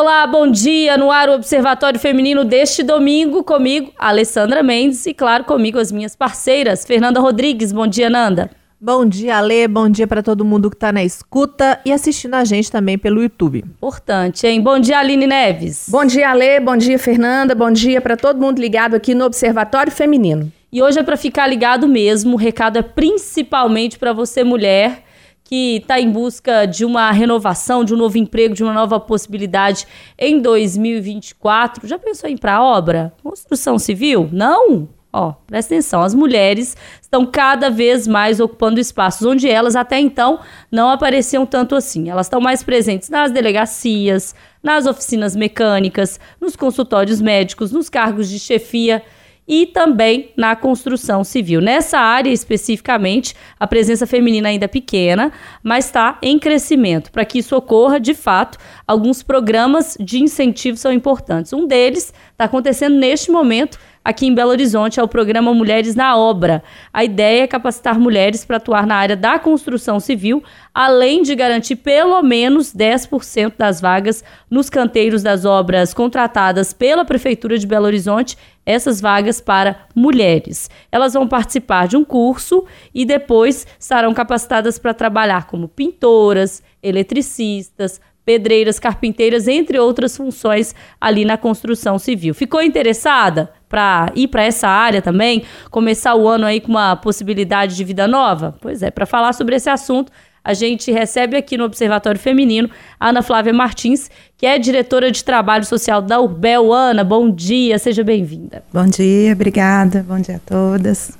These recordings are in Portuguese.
Olá, bom dia. No ar o Observatório Feminino deste domingo, comigo, Alessandra Mendes e, claro, comigo as minhas parceiras. Fernanda Rodrigues, bom dia, Nanda. Bom dia, Ale. Bom dia para todo mundo que está na escuta e assistindo a gente também pelo YouTube. Importante, hein? Bom dia, Aline Neves. Bom dia, Ale. Bom dia, Fernanda. Bom dia para todo mundo ligado aqui no Observatório Feminino. E hoje é para ficar ligado mesmo. O recado é principalmente para você, mulher que está em busca de uma renovação, de um novo emprego, de uma nova possibilidade em 2024. Já pensou em ir para obra? Construção civil? Não? Ó, presta atenção, as mulheres estão cada vez mais ocupando espaços onde elas até então não apareciam tanto assim. Elas estão mais presentes nas delegacias, nas oficinas mecânicas, nos consultórios médicos, nos cargos de chefia e também na construção civil. Nessa área especificamente, a presença feminina ainda é pequena, mas está em crescimento. Para que isso ocorra, de fato, alguns programas de incentivo são importantes. Um deles está acontecendo neste momento aqui em Belo Horizonte, é o programa Mulheres na Obra. A ideia é capacitar mulheres para atuar na área da construção civil, além de garantir pelo menos 10% das vagas nos canteiros das obras contratadas pela Prefeitura de Belo Horizonte, essas vagas para mulheres. Elas vão participar de um curso e depois estarão capacitadas para trabalhar como pintoras, eletricistas, pedreiras, carpinteiras, entre outras funções ali na construção civil. Ficou interessada para ir para essa área também, começar o ano aí com uma possibilidade de vida nova? Pois é, para falar sobre esse assunto, a gente recebe aqui no Observatório Feminino a Ana Flávia Martins, que é diretora de trabalho social da Urbel. Ana, bom dia, seja bem-vinda. Bom dia, obrigada, bom dia a todas.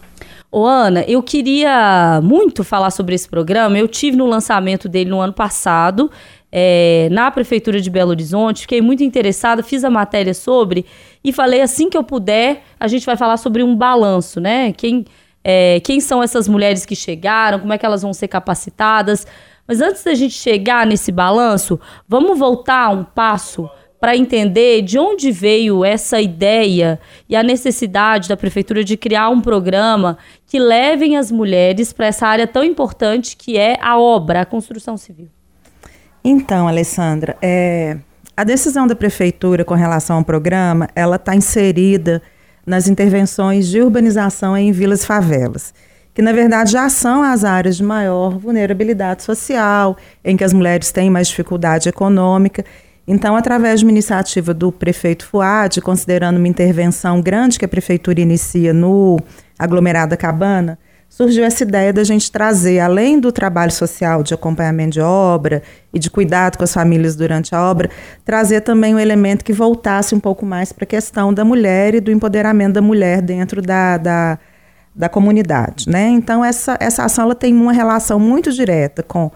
Ô Ana, eu queria muito falar sobre esse programa. Eu tive no lançamento dele no ano passado é, na Prefeitura de Belo Horizonte, fiquei muito interessada, fiz a matéria sobre e falei assim que eu puder, a gente vai falar sobre um balanço, né? Quem, é, quem são essas mulheres que chegaram, como é que elas vão ser capacitadas. Mas antes da gente chegar nesse balanço, vamos voltar um passo para entender de onde veio essa ideia e a necessidade da prefeitura de criar um programa que levem as mulheres para essa área tão importante que é a obra, a construção civil. Então, Alessandra, é, a decisão da prefeitura com relação ao programa, ela está inserida nas intervenções de urbanização em vilas e favelas, que na verdade já são as áreas de maior vulnerabilidade social, em que as mulheres têm mais dificuldade econômica. Então, através de uma iniciativa do prefeito Fuad, considerando uma intervenção grande que a prefeitura inicia no aglomerado Cabana, surgiu essa ideia da gente trazer, além do trabalho social de acompanhamento de obra e de cuidado com as famílias durante a obra, trazer também um elemento que voltasse um pouco mais para a questão da mulher e do empoderamento da mulher dentro da, da, da comunidade. Né? Então, essa, essa ação ela tem uma relação muito direta com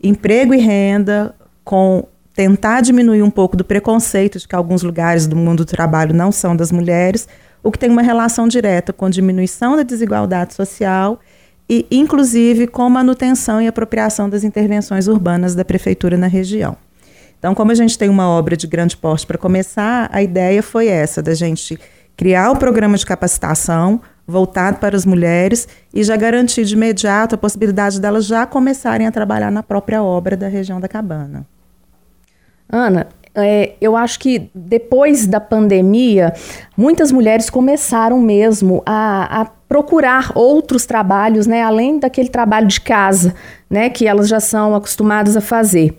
emprego e renda, com tentar diminuir um pouco do preconceito de que alguns lugares do mundo do trabalho não são das mulheres, o que tem uma relação direta com diminuição da desigualdade social e, inclusive, com manutenção e apropriação das intervenções urbanas da prefeitura na região. Então, como a gente tem uma obra de grande porte para começar, a ideia foi essa, da gente criar o programa de capacitação voltado para as mulheres e já garantir de imediato a possibilidade delas já começarem a trabalhar na própria obra da região da Cabana. Ana, é, eu acho que depois da pandemia, muitas mulheres começaram mesmo a, a, procurar outros trabalhos, né, além daquele trabalho de casa, né, que elas já são acostumadas a fazer,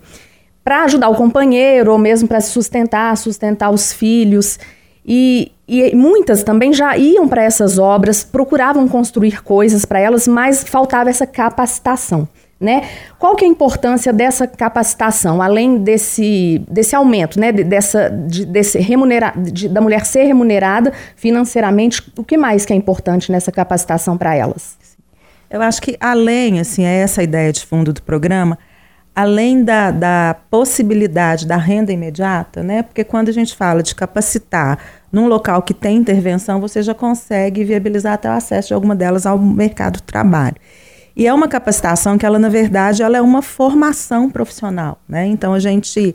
para ajudar o companheiro ou mesmo para se sustentar, sustentar os filhos. E, e muitas também já iam para essas obras, procuravam construir coisas para elas, mas faltava essa capacitação. Né? Qual que é a importância dessa capacitação, além desse, desse aumento, né? dessa, de, desse remunera, de, da mulher ser remunerada financeiramente? O que mais que é importante nessa capacitação para elas? Eu acho que além, assim, é essa ideia de fundo do programa, além da, da possibilidade da renda imediata, né? Porque quando a gente fala de capacitar num local que tem intervenção, você já consegue viabilizar até o acesso de alguma delas ao mercado de trabalho. E é uma capacitação que ela, na verdade, ela é uma formação profissional, né? Então a gente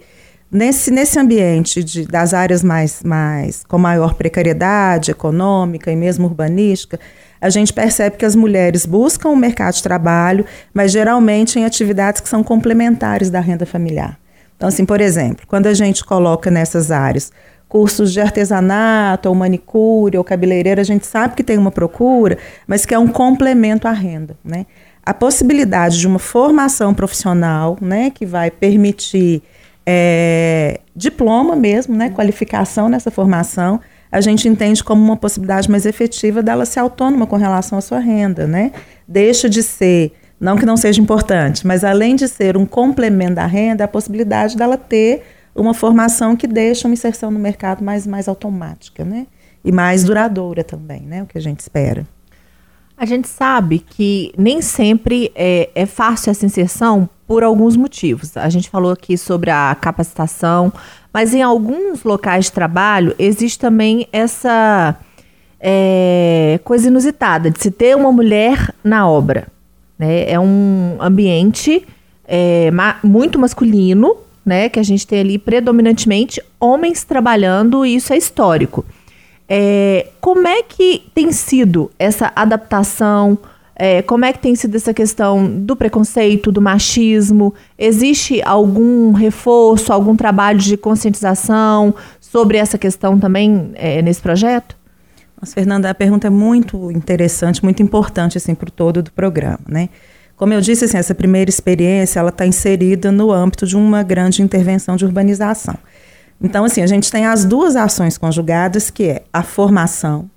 nesse, nesse ambiente de, das áreas mais, mais com maior precariedade econômica e mesmo urbanística, a gente percebe que as mulheres buscam o mercado de trabalho, mas geralmente em atividades que são complementares da renda familiar. Então, assim, por exemplo, quando a gente coloca nessas áreas cursos de artesanato, ou manicure, ou cabeleireira, a gente sabe que tem uma procura, mas que é um complemento à renda, né? A possibilidade de uma formação profissional, né, que vai permitir é, diploma mesmo, né, qualificação nessa formação, a gente entende como uma possibilidade mais efetiva dela ser autônoma com relação à sua renda, né? Deixa de ser, não que não seja importante, mas além de ser um complemento da renda, a possibilidade dela ter uma formação que deixa uma inserção no mercado mais, mais automática, né? E mais duradoura também, né? O que a gente espera. A gente sabe que nem sempre é, é fácil essa inserção por alguns motivos. A gente falou aqui sobre a capacitação, mas em alguns locais de trabalho existe também essa é, coisa inusitada de se ter uma mulher na obra. Né? É um ambiente é, ma muito masculino, né? Que a gente tem ali predominantemente homens trabalhando, e isso é histórico. É, como é que tem sido essa adaptação? É, como é que tem sido essa questão do preconceito, do machismo? Existe algum reforço, algum trabalho de conscientização sobre essa questão também é, nesse projeto? Nossa, Fernanda, a pergunta é muito interessante, muito importante assim, para o todo do programa. Né? Como eu disse, assim, essa primeira experiência ela está inserida no âmbito de uma grande intervenção de urbanização. Então, assim, a gente tem as duas ações conjugadas, que é a formação,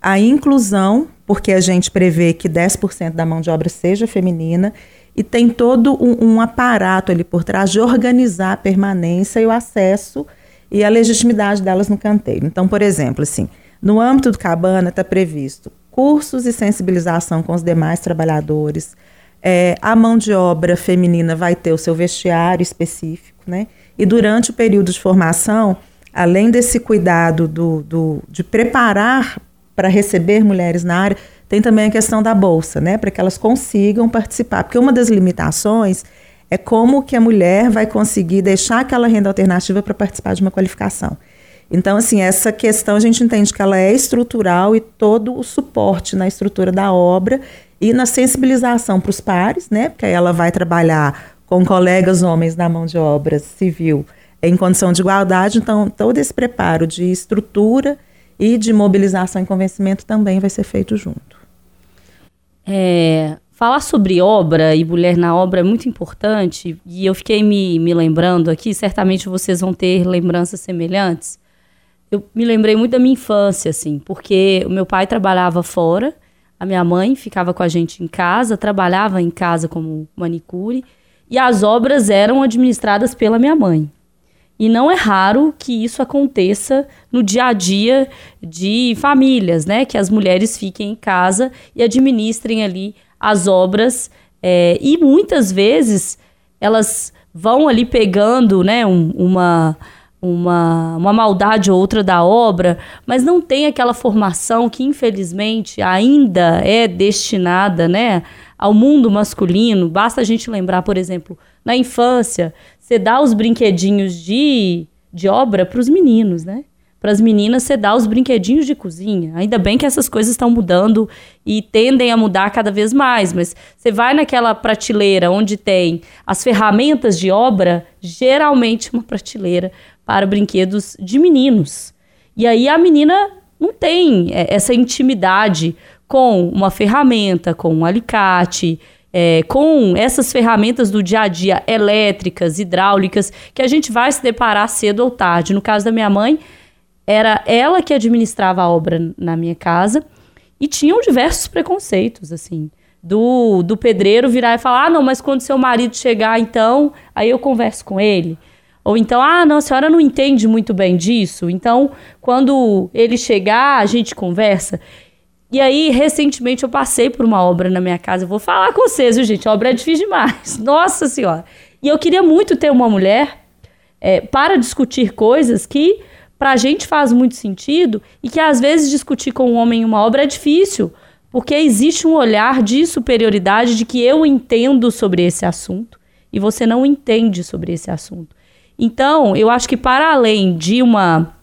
a inclusão, porque a gente prevê que 10% da mão de obra seja feminina, e tem todo um, um, aparato ali por trás de organizar a permanência e o acesso e a legitimidade delas no canteiro. Então, por exemplo, assim, no âmbito do Cabana está previsto cursos e sensibilização com os demais trabalhadores, é, a mão de obra feminina vai ter o seu vestiário específico, né? E durante o período de formação, além desse cuidado do, do de preparar para receber mulheres na área, tem também a questão da bolsa, né? Para que elas consigam participar. Porque uma das limitações é como que a mulher vai conseguir deixar aquela renda alternativa para participar de uma qualificação. Então, assim, essa questão a gente entende que ela é estrutural e todo o suporte na estrutura da obra e na sensibilização para os pares, né? Porque aí ela vai trabalhar com colegas homens na mão de obra civil em condição de igualdade. Então, todo esse preparo de estrutura e de mobilização e convencimento também vai ser feito junto. É, falar sobre obra e mulher na obra é muito importante e eu fiquei me, me lembrando aqui, certamente vocês vão ter lembranças semelhantes. Eu me lembrei muito da minha infância, assim, porque o meu pai trabalhava fora a minha mãe ficava com a gente em casa, trabalhava em casa como manicure, e as obras eram administradas pela minha mãe. E não é raro que isso aconteça no dia a dia de famílias, né? Que as mulheres fiquem em casa e administrem ali as obras. É, e muitas vezes elas vão ali pegando, né, um, uma uma, uma maldade ou outra da obra, mas não tem aquela formação que, infelizmente, ainda é destinada né, ao mundo masculino. Basta a gente lembrar, por exemplo, na infância, você dá os brinquedinhos de, de obra para os meninos, né? Para as meninas, você dá os brinquedinhos de cozinha. Ainda bem que essas coisas estão mudando e tendem a mudar cada vez mais, mas você vai naquela prateleira onde tem as ferramentas de obra, geralmente uma prateleira para brinquedos de meninos. E aí a menina não tem é, essa intimidade com uma ferramenta, com um alicate, é, com essas ferramentas do dia a dia elétricas, hidráulicas, que a gente vai se deparar cedo ou tarde. No caso da minha mãe, era ela que administrava a obra na minha casa e tinham diversos preconceitos, assim. Do, do pedreiro virar e falar: ah, não, mas quando seu marido chegar, então, aí eu converso com ele. Ou então, ah, não, a senhora não entende muito bem disso. Então, quando ele chegar, a gente conversa. E aí, recentemente, eu passei por uma obra na minha casa. Eu vou falar com vocês, viu, gente? A obra é difícil demais. Nossa Senhora. E eu queria muito ter uma mulher é, para discutir coisas que para a gente faz muito sentido e que às vezes discutir com um homem uma obra é difícil, porque existe um olhar de superioridade de que eu entendo sobre esse assunto e você não entende sobre esse assunto. Então, eu acho que para além de uma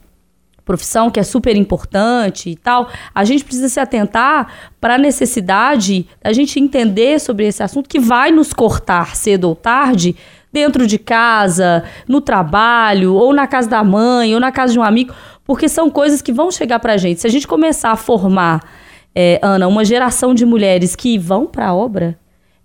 profissão que é super importante e tal, a gente precisa se atentar para a necessidade da gente entender sobre esse assunto que vai nos cortar cedo ou tarde dentro de casa, no trabalho, ou na casa da mãe, ou na casa de um amigo, porque são coisas que vão chegar pra gente. Se a gente começar a formar, é, Ana, uma geração de mulheres que vão para a obra,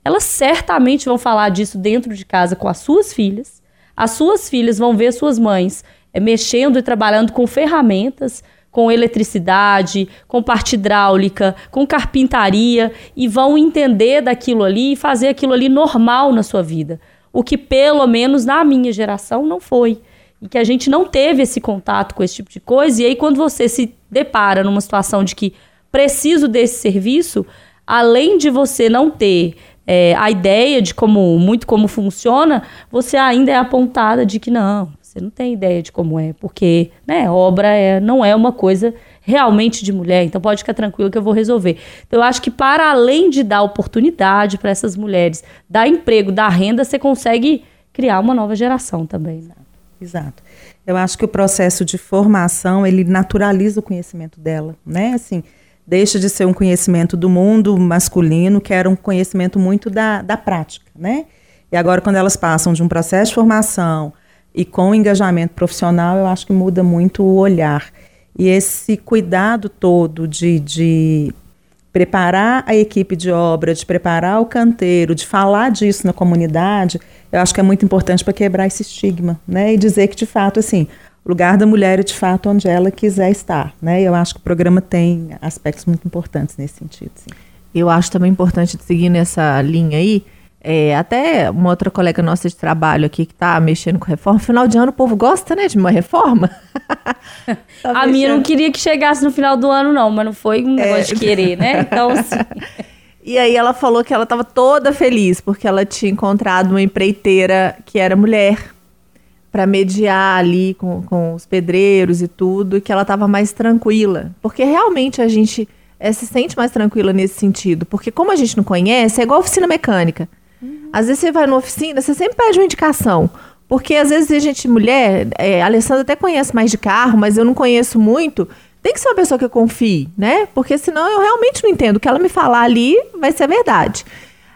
elas certamente vão falar disso dentro de casa com as suas filhas. As suas filhas vão ver suas mães mexendo e trabalhando com ferramentas com eletricidade, com parte hidráulica, com carpintaria e vão entender daquilo ali e fazer aquilo ali normal na sua vida. O que pelo menos na minha geração não foi. E que a gente não teve esse contato com esse tipo de coisa. E aí, quando você se depara numa situação de que preciso desse serviço, além de você não ter é, a ideia de como muito como funciona, você ainda é apontada de que não, você não tem ideia de como é, porque né, obra é, não é uma coisa realmente de mulher, então pode ficar tranquilo que eu vou resolver. Então, eu acho que para além de dar oportunidade para essas mulheres, dar emprego, dar renda, você consegue criar uma nova geração também. Né? Exato. Eu acho que o processo de formação, ele naturaliza o conhecimento dela, né? Assim, deixa de ser um conhecimento do mundo masculino, que era um conhecimento muito da, da prática, né? E agora, quando elas passam de um processo de formação e com o engajamento profissional, eu acho que muda muito o olhar. E esse cuidado todo de, de preparar a equipe de obra, de preparar o canteiro, de falar disso na comunidade, eu acho que é muito importante para quebrar esse estigma, né? E dizer que, de fato, assim, o lugar da mulher é, de fato, onde ela quiser estar, né? Eu acho que o programa tem aspectos muito importantes nesse sentido, sim. Eu acho também importante seguir nessa linha aí, é, até uma outra colega nossa de trabalho aqui que está mexendo com reforma. Final de ano o povo gosta, né, de uma reforma. tá a minha não queria que chegasse no final do ano, não, mas não foi um é. negócio é... de querer, né? Então, assim. E aí ela falou que ela estava toda feliz porque ela tinha encontrado uma empreiteira que era mulher para mediar ali com, com os pedreiros e tudo, e que ela estava mais tranquila. Porque realmente a gente é, se sente mais tranquila nesse sentido. Porque como a gente não conhece, é igual oficina mecânica. Às vezes você vai numa oficina, você sempre pede uma indicação. Porque às vezes a gente, mulher, é, a Alessandra até conhece mais de carro, mas eu não conheço muito. Tem que ser uma pessoa que eu confie, né? Porque senão eu realmente não entendo. O que ela me falar ali vai ser verdade.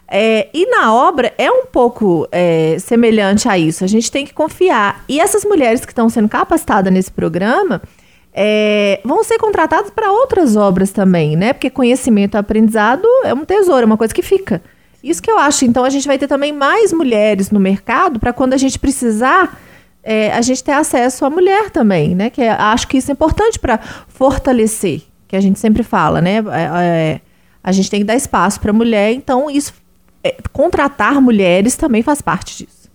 É, e na obra é um pouco é, semelhante a isso. A gente tem que confiar. E essas mulheres que estão sendo capacitadas nesse programa é, vão ser contratadas para outras obras também, né? Porque conhecimento aprendizado é um tesouro, é uma coisa que fica. Isso que eu acho. Então a gente vai ter também mais mulheres no mercado para quando a gente precisar. É, a gente ter acesso à mulher também, né? Que é, acho que isso é importante para fortalecer, que a gente sempre fala, né? É, é a gente tem que dar espaço para a mulher, então isso é, contratar mulheres também faz parte disso.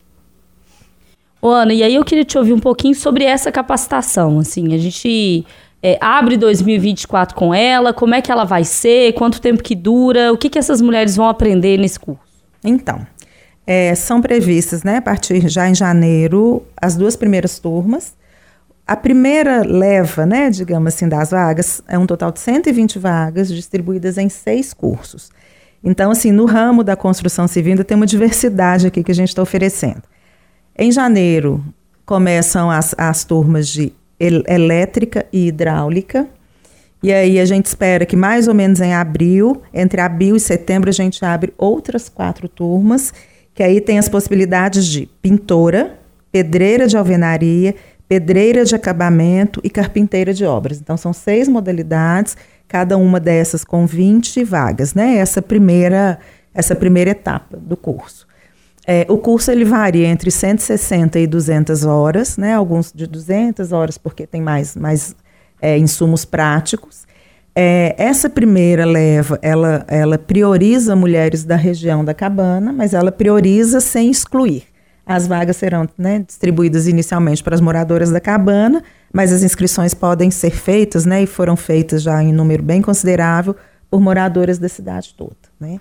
Ô, Ana, e aí eu queria te ouvir um pouquinho sobre essa capacitação. Assim, a gente é, abre 2024 com ela? Como é que ela vai ser? Quanto tempo que dura? O que, que essas mulheres vão aprender nesse curso? Então, é, são previstas, né, a partir já em janeiro, as duas primeiras turmas. A primeira leva, né, digamos assim, das vagas é um total de 120 vagas distribuídas em seis cursos. Então, assim, no ramo da construção civil ainda tem uma diversidade aqui que a gente está oferecendo. Em janeiro começam as, as turmas de elétrica e hidráulica. E aí a gente espera que mais ou menos em abril, entre abril e setembro, a gente abre outras quatro turmas, que aí tem as possibilidades de pintora, pedreira de alvenaria, pedreira de acabamento e carpinteira de obras. Então são seis modalidades, cada uma dessas com 20 vagas, né? Essa primeira essa primeira etapa do curso. É, o curso ele varia entre 160 e 200 horas, né? alguns de 200 horas, porque tem mais, mais é, insumos práticos. É, essa primeira leva, ela, ela prioriza mulheres da região da cabana, mas ela prioriza sem excluir. As vagas serão né, distribuídas inicialmente para as moradoras da cabana, mas as inscrições podem ser feitas, né, e foram feitas já em número bem considerável, por moradoras da cidade toda. Né?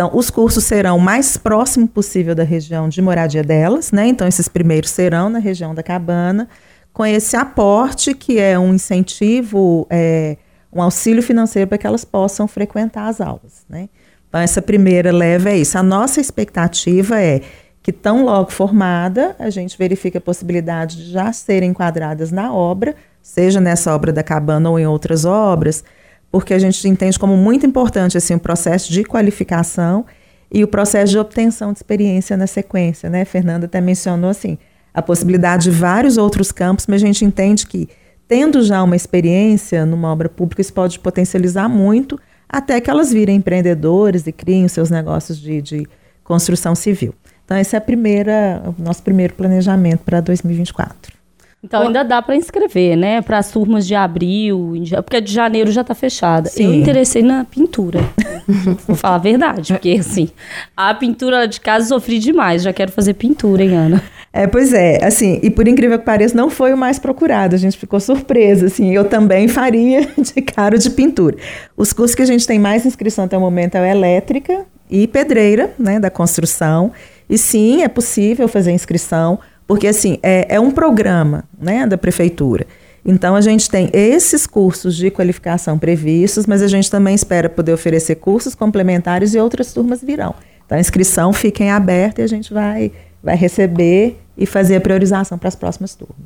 Então, os cursos serão o mais próximo possível da região de moradia delas, né? Então, esses primeiros serão na região da cabana, com esse aporte que é um incentivo, é, um auxílio financeiro para que elas possam frequentar as aulas, né? Então, essa primeira leva é isso. A nossa expectativa é que, tão logo formada, a gente verifique a possibilidade de já serem enquadradas na obra, seja nessa obra da cabana ou em outras obras, porque a gente entende como muito importante assim, o processo de qualificação e o processo de obtenção de experiência na sequência, né? Fernanda até mencionou assim, a possibilidade de vários outros campos, mas a gente entende que tendo já uma experiência numa obra pública, isso pode potencializar muito até que elas virem empreendedores e criem seus negócios de, de construção civil. Então esse é a primeira, o nosso primeiro planejamento para 2024. Então ainda dá para inscrever, né? Para as turmas de abril, porque a de janeiro já está fechada. Sim. Eu interessei na pintura. Vou falar a verdade, porque assim, a pintura de casa sofri demais. Já quero fazer pintura, hein, Ana? É, pois é, assim, e por incrível que pareça, não foi o mais procurado. A gente ficou surpresa, assim. Eu também faria de cara de pintura. Os cursos que a gente tem mais inscrição até o momento é elétrica e pedreira, né, da construção. E sim, é possível fazer inscrição. Porque, assim, é, é um programa né, da prefeitura. Então, a gente tem esses cursos de qualificação previstos, mas a gente também espera poder oferecer cursos complementares e outras turmas virão. Então, a inscrição fica em aberto e a gente vai, vai receber e fazer a priorização para as próximas turmas.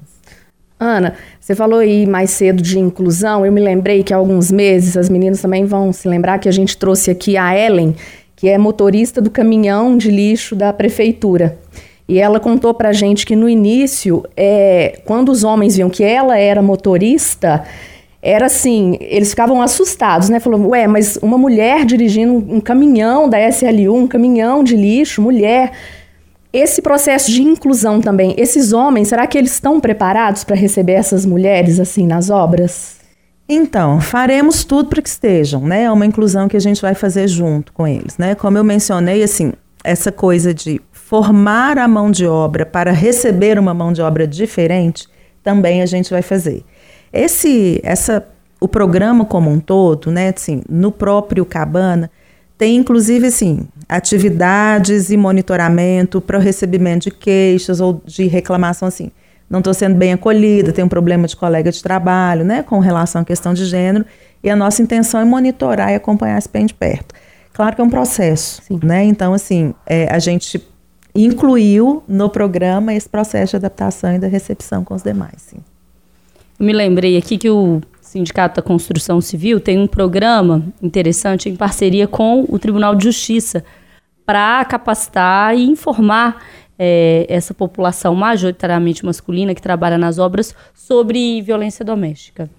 Ana, você falou aí mais cedo de inclusão. Eu me lembrei que há alguns meses, as meninas também vão se lembrar que a gente trouxe aqui a Ellen, que é motorista do caminhão de lixo da prefeitura. E ela contou pra gente que no início, é, quando os homens viam que ela era motorista, era assim, eles ficavam assustados, né? Falou, ué, mas uma mulher dirigindo um, um caminhão da SLU, um caminhão de lixo, mulher. Esse processo de inclusão também, esses homens, será que eles estão preparados para receber essas mulheres assim nas obras? Então, faremos tudo para que estejam, né? É uma inclusão que a gente vai fazer junto com eles, né? Como eu mencionei, assim, essa coisa de formar a mão de obra para receber uma mão de obra diferente, também a gente vai fazer. Esse, essa, o programa como um todo, né, assim, no próprio Cabana, tem inclusive assim, atividades e monitoramento para o recebimento de queixas ou de reclamação assim. Não estou sendo bem acolhida, tem um problema de colega de trabalho, né, com relação à questão de gênero, e a nossa intenção é monitorar e acompanhar isso bem de perto. Claro que é um processo, Sim. né? Então, assim, é, a gente incluiu no programa esse processo de adaptação e da recepção com os demais. Sim. Eu me lembrei aqui que o Sindicato da Construção Civil tem um programa interessante em parceria com o Tribunal de Justiça para capacitar e informar é, essa população majoritariamente masculina que trabalha nas obras sobre violência doméstica.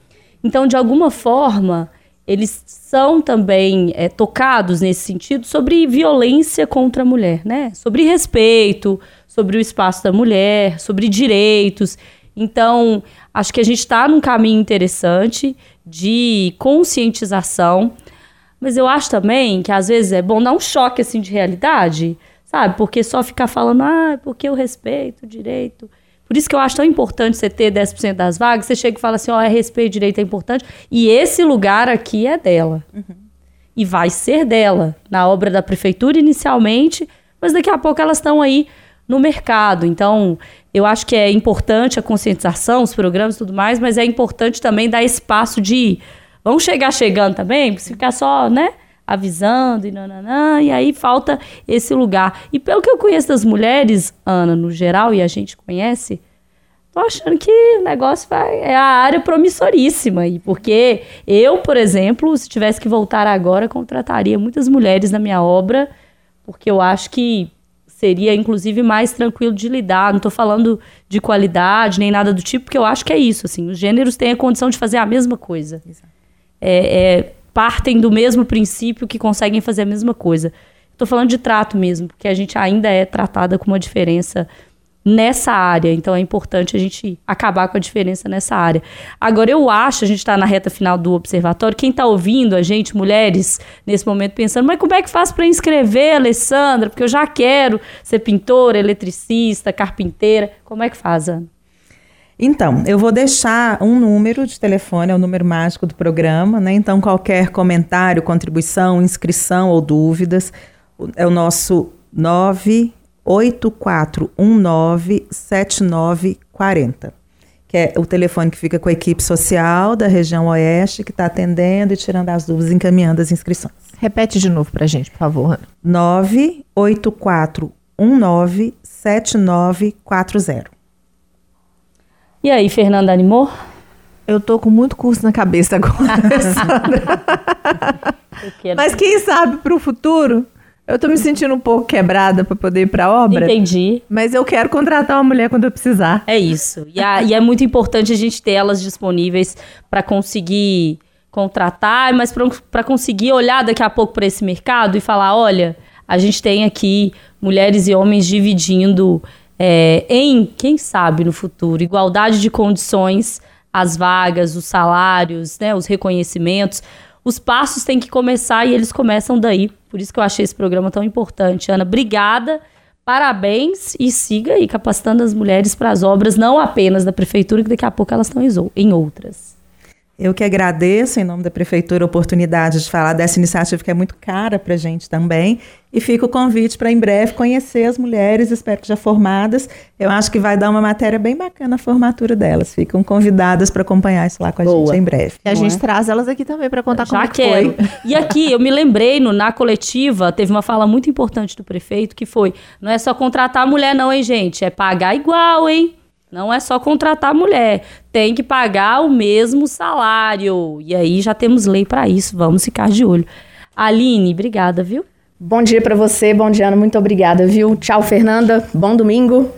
Então, de alguma forma, eles são também é, tocados nesse sentido sobre violência contra a mulher, né? Sobre respeito, sobre o espaço da mulher, sobre direitos. Então, acho que a gente está num caminho interessante de conscientização, mas eu acho também que às vezes é bom dar um choque assim de realidade, sabe? Porque só ficar falando, ah, porque eu respeito o direito. Por isso que eu acho tão importante você ter 10% das vagas. Você chega e fala assim: ó, oh, é respeito, direito é importante. E esse lugar aqui é dela. Uhum. E vai ser dela. Na obra da prefeitura, inicialmente, mas daqui a pouco elas estão aí no mercado. Então, eu acho que é importante a conscientização, os programas e tudo mais, mas é importante também dar espaço de. Vamos chegar chegando também, se ficar só, né? Avisando e nananã, e aí falta esse lugar. E pelo que eu conheço das mulheres, Ana, no geral, e a gente conhece, tô achando que o negócio vai, é a área promissoríssima aí, porque eu, por exemplo, se tivesse que voltar agora, contrataria muitas mulheres na minha obra, porque eu acho que seria inclusive mais tranquilo de lidar. Não estou falando de qualidade nem nada do tipo, porque eu acho que é isso. Assim, os gêneros têm a condição de fazer a mesma coisa. É, é, partem do mesmo princípio que conseguem fazer a mesma coisa. Estou falando de trato mesmo, porque a gente ainda é tratada com uma diferença nessa área. Então é importante a gente acabar com a diferença nessa área. Agora, eu acho, a gente está na reta final do observatório, quem está ouvindo a gente, mulheres, nesse momento, pensando, mas como é que faz para inscrever, Alessandra? Porque eu já quero ser pintora, eletricista, carpinteira. Como é que faz, Ana? Então, eu vou deixar um número de telefone, é o número mágico do programa, né? Então, qualquer comentário, contribuição, inscrição ou dúvidas, é o nosso 984197940, que é o telefone que fica com a equipe social da região oeste, que está atendendo e tirando as dúvidas, encaminhando as inscrições. Repete de novo para a gente, por favor. 984197940. E aí, Fernanda, animou? Eu tô com muito curso na cabeça agora, Sandra. Mas quem sabe para o futuro Eu tô me sentindo um pouco quebrada para poder ir pra obra. Entendi. Mas eu quero contratar uma mulher quando eu precisar. É isso. E, a, e é muito importante a gente ter elas disponíveis para conseguir contratar, mas para conseguir olhar daqui a pouco para esse mercado e falar: olha, a gente tem aqui mulheres e homens dividindo é, em, quem sabe no futuro, igualdade de condições, as vagas, os salários, né, os reconhecimentos. Os passos têm que começar e eles começam daí. Por isso que eu achei esse programa tão importante. Ana, obrigada. Parabéns e siga aí capacitando as mulheres para as obras, não apenas da prefeitura, que daqui a pouco elas estão em outras. Eu que agradeço, em nome da Prefeitura, a oportunidade de falar dessa iniciativa que é muito cara para a gente também. E fica o convite para em breve conhecer as mulheres, espero que já formadas. Eu acho que vai dar uma matéria bem bacana a formatura delas. Ficam convidadas para acompanhar isso lá com a Boa. gente em breve. E a gente é? traz elas aqui também para contar já como quero. foi. E aqui, eu me lembrei, no, na coletiva, teve uma fala muito importante do prefeito, que foi, não é só contratar a mulher não, hein, gente? É pagar igual, hein? Não é só contratar mulher, tem que pagar o mesmo salário. E aí já temos lei para isso, vamos ficar de olho. Aline, obrigada, viu? Bom dia para você, bom dia, Ana, muito obrigada, viu? Tchau, Fernanda, bom domingo.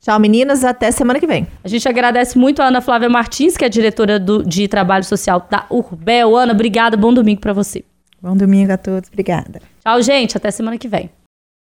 Tchau, meninas, até semana que vem. A gente agradece muito a Ana Flávia Martins, que é diretora do, de Trabalho Social da Urbel. Ana, obrigada, bom domingo para você. Bom domingo a todos, obrigada. Tchau, gente, até semana que vem.